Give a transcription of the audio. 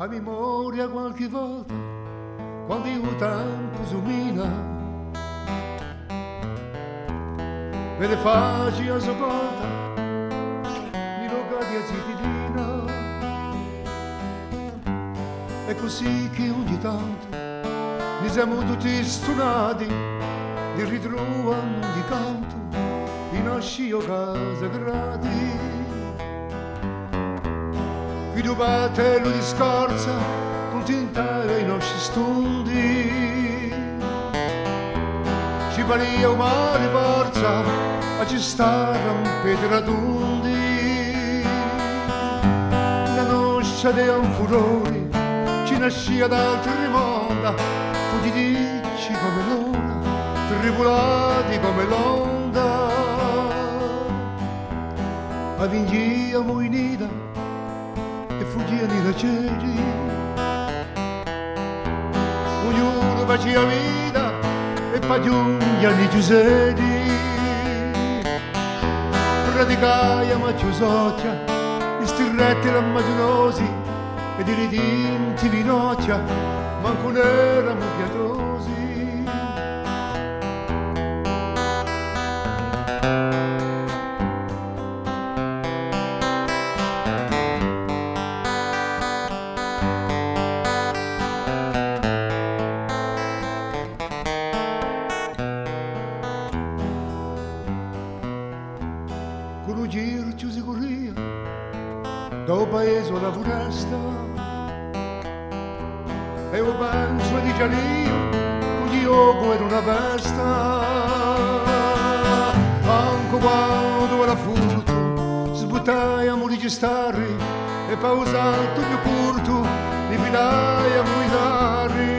a memoria qualche volta, quando io tempo sumina, vede facile a sopporta, mi loga di azitina, è così che ogni tanto mi siamo tutti stonati di ritrovare di canto in ascio casa gratis qui dove te lo discorsa non ti intende i nostri stundi ci paria umane forza a ci stare un pedratundi la nostra dei un furore ci nascia dal tremonda fuggitici come l'ora tribulati come l'onda. Avvingiamo in ida e fuggiamo da cieli ognuno faceva vita e poi giungiano i giusetti praticaiamo a ciusoccia i stirretti rammaginosi ed i ridinti di noccia. Manco ne erano pietosi giro ci si corria da un paese alla foresta e un penso di Gianio con gli occhi ed una festa. Anche quando era furto sbuttaiamo di stare e pausato più curto di finaiamo in